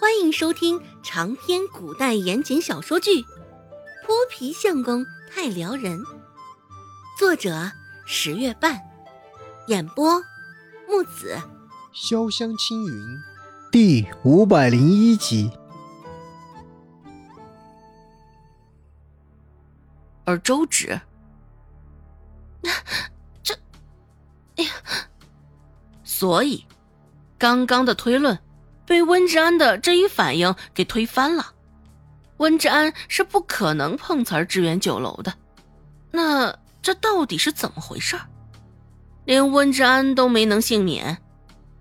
欢迎收听长篇古代言情小说剧《泼皮相公太撩人》，作者十月半，演播木子潇湘青云，第五百零一集。而周芷，这，哎呀，所以刚刚的推论。被温志安的这一反应给推翻了，温志安是不可能碰瓷支援酒楼的，那这到底是怎么回事？连温志安都没能幸免，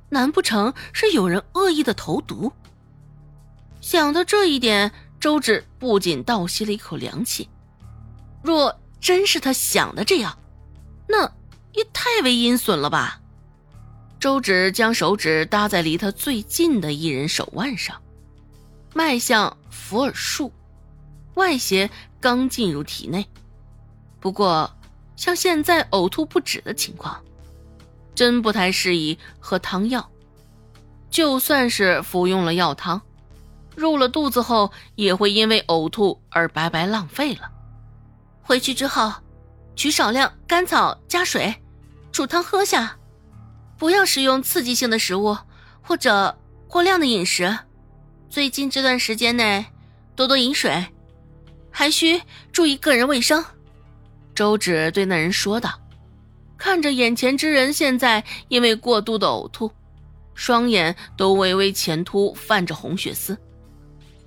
难不成是有人恶意的投毒？想到这一点，周芷不仅倒吸了一口凉气。若真是他想的这样，那也太为阴损了吧！周芷将手指搭在离他最近的一人手腕上，脉象伏尔术，外邪刚进入体内。不过，像现在呕吐不止的情况，真不太适宜喝汤药。就算是服用了药汤，入了肚子后也会因为呕吐而白白浪费了。回去之后，取少量甘草加水，煮汤喝下。不要食用刺激性的食物，或者过量的饮食。最近这段时间内，多多饮水，还需注意个人卫生。周芷对那人说道，看着眼前之人现在因为过度的呕吐，双眼都微微前凸，泛着红血丝。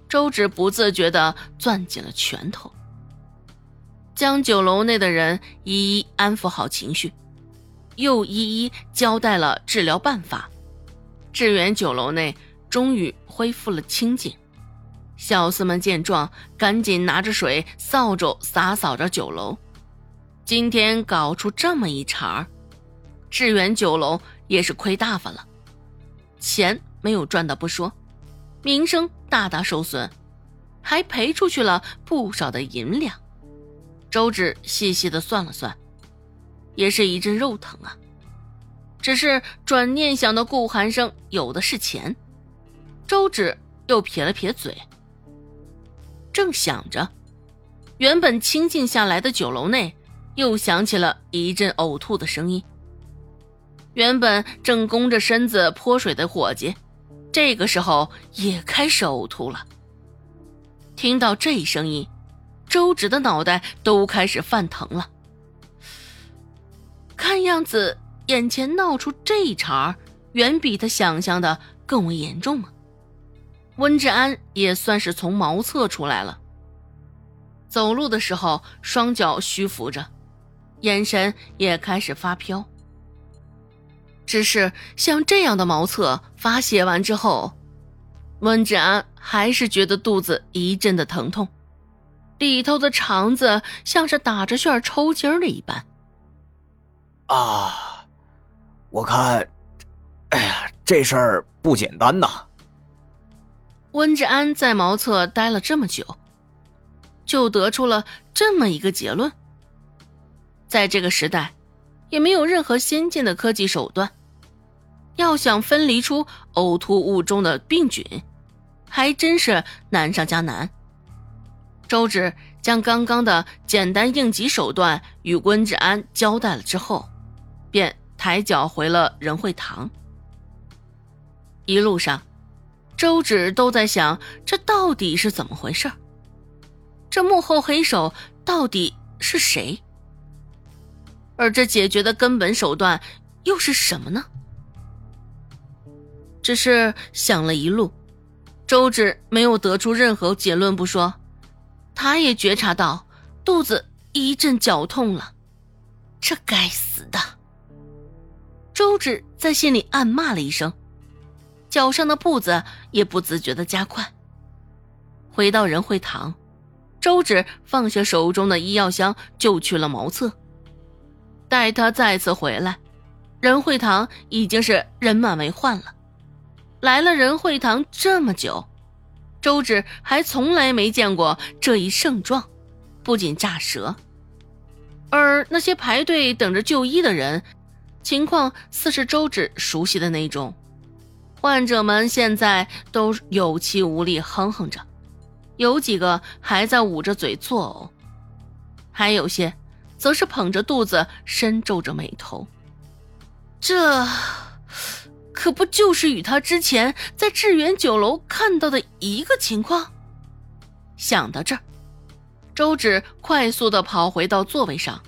周芷不自觉地攥紧了拳头，将酒楼内的人一一安抚好情绪。又一一交代了治疗办法，致远酒楼内终于恢复了清静。小厮们见状，赶紧拿着水、扫帚洒扫着酒楼。今天搞出这么一茬，致远酒楼也是亏大发了，钱没有赚到不说，名声大大受损，还赔出去了不少的银两。周芷细细的算了算。也是一阵肉疼啊！只是转念想到顾寒生有的是钱，周芷又撇了撇嘴。正想着，原本清静下来的酒楼内又响起了一阵呕吐的声音。原本正弓着身子泼水的伙计，这个时候也开始呕吐了。听到这声音，周芷的脑袋都开始犯疼了。看样子，眼前闹出这一茬，远比他想象的更为严重啊！温志安也算是从茅厕出来了，走路的时候双脚虚浮着，眼神也开始发飘。只是像这样的茅厕发泄完之后，温志安还是觉得肚子一阵的疼痛，里头的肠子像是打着旋抽筋儿的一般。啊，我看，哎呀，这事儿不简单呐。温志安在茅厕待了这么久，就得出了这么一个结论：在这个时代，也没有任何先进的科技手段，要想分离出呕吐物中的病菌，还真是难上加难。周芷将刚刚的简单应急手段与温志安交代了之后。便抬脚回了仁惠堂。一路上，周芷都在想：这到底是怎么回事？这幕后黑手到底是谁？而这解决的根本手段又是什么呢？只是想了一路，周芷没有得出任何结论不说，他也觉察到肚子一阵绞痛了。这该死的！志在心里暗骂了一声，脚上的步子也不自觉的加快。回到仁惠堂，周芷放下手中的医药箱，就去了茅厕。待他再次回来，仁惠堂已经是人满为患了。来了仁惠堂这么久，周芷还从来没见过这一盛状，不仅炸舌。而那些排队等着就医的人。情况似是周芷熟悉的那种，患者们现在都有气无力，哼哼着，有几个还在捂着嘴作呕，还有些则是捧着肚子，深皱着眉头。这可不就是与他之前在致远酒楼看到的一个情况？想到这儿，周芷快速的跑回到座位上，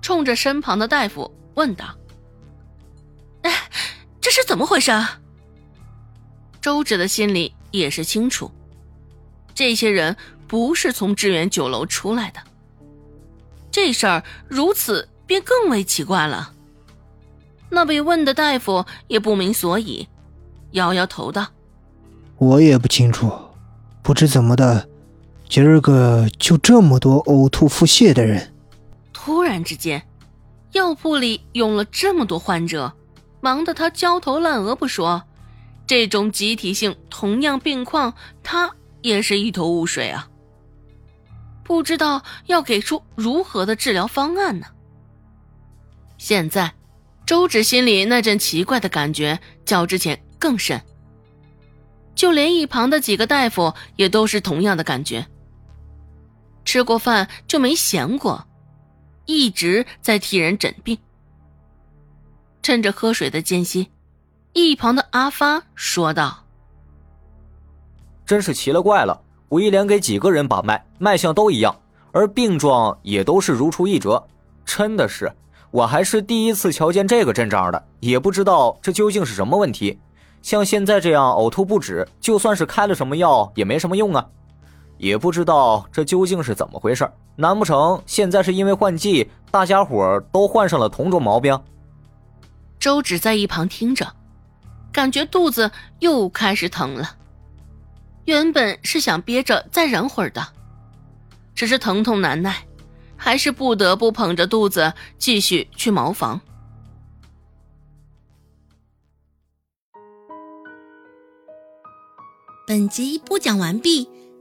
冲着身旁的大夫问道：“哎，这是怎么回事？”周芷的心里也是清楚，这些人不是从致远酒楼出来的。这事儿如此，便更为奇怪了。那被问的大夫也不明所以，摇摇头道：“我也不清楚，不知怎么的，今儿个就这么多呕吐腹泻的人。”突然之间，药铺里涌了这么多患者，忙得他焦头烂额不说。这种集体性同样病况，他也是一头雾水啊，不知道要给出如何的治疗方案呢。现在，周芷心里那阵奇怪的感觉较之前更甚，就连一旁的几个大夫也都是同样的感觉。吃过饭就没闲过，一直在替人诊病。趁着喝水的间隙。一旁的阿发说道：“真是奇了怪了，我一连给几个人把脉，脉象都一样，而病状也都是如出一辙。真的是，我还是第一次瞧见这个阵仗的，也不知道这究竟是什么问题。像现在这样呕吐不止，就算是开了什么药也没什么用啊。也不知道这究竟是怎么回事？难不成现在是因为换季，大家伙都患上了同种毛病？”周芷在一旁听着。感觉肚子又开始疼了，原本是想憋着再忍会儿的，只是疼痛难耐，还是不得不捧着肚子继续去茅房。本集播讲完毕，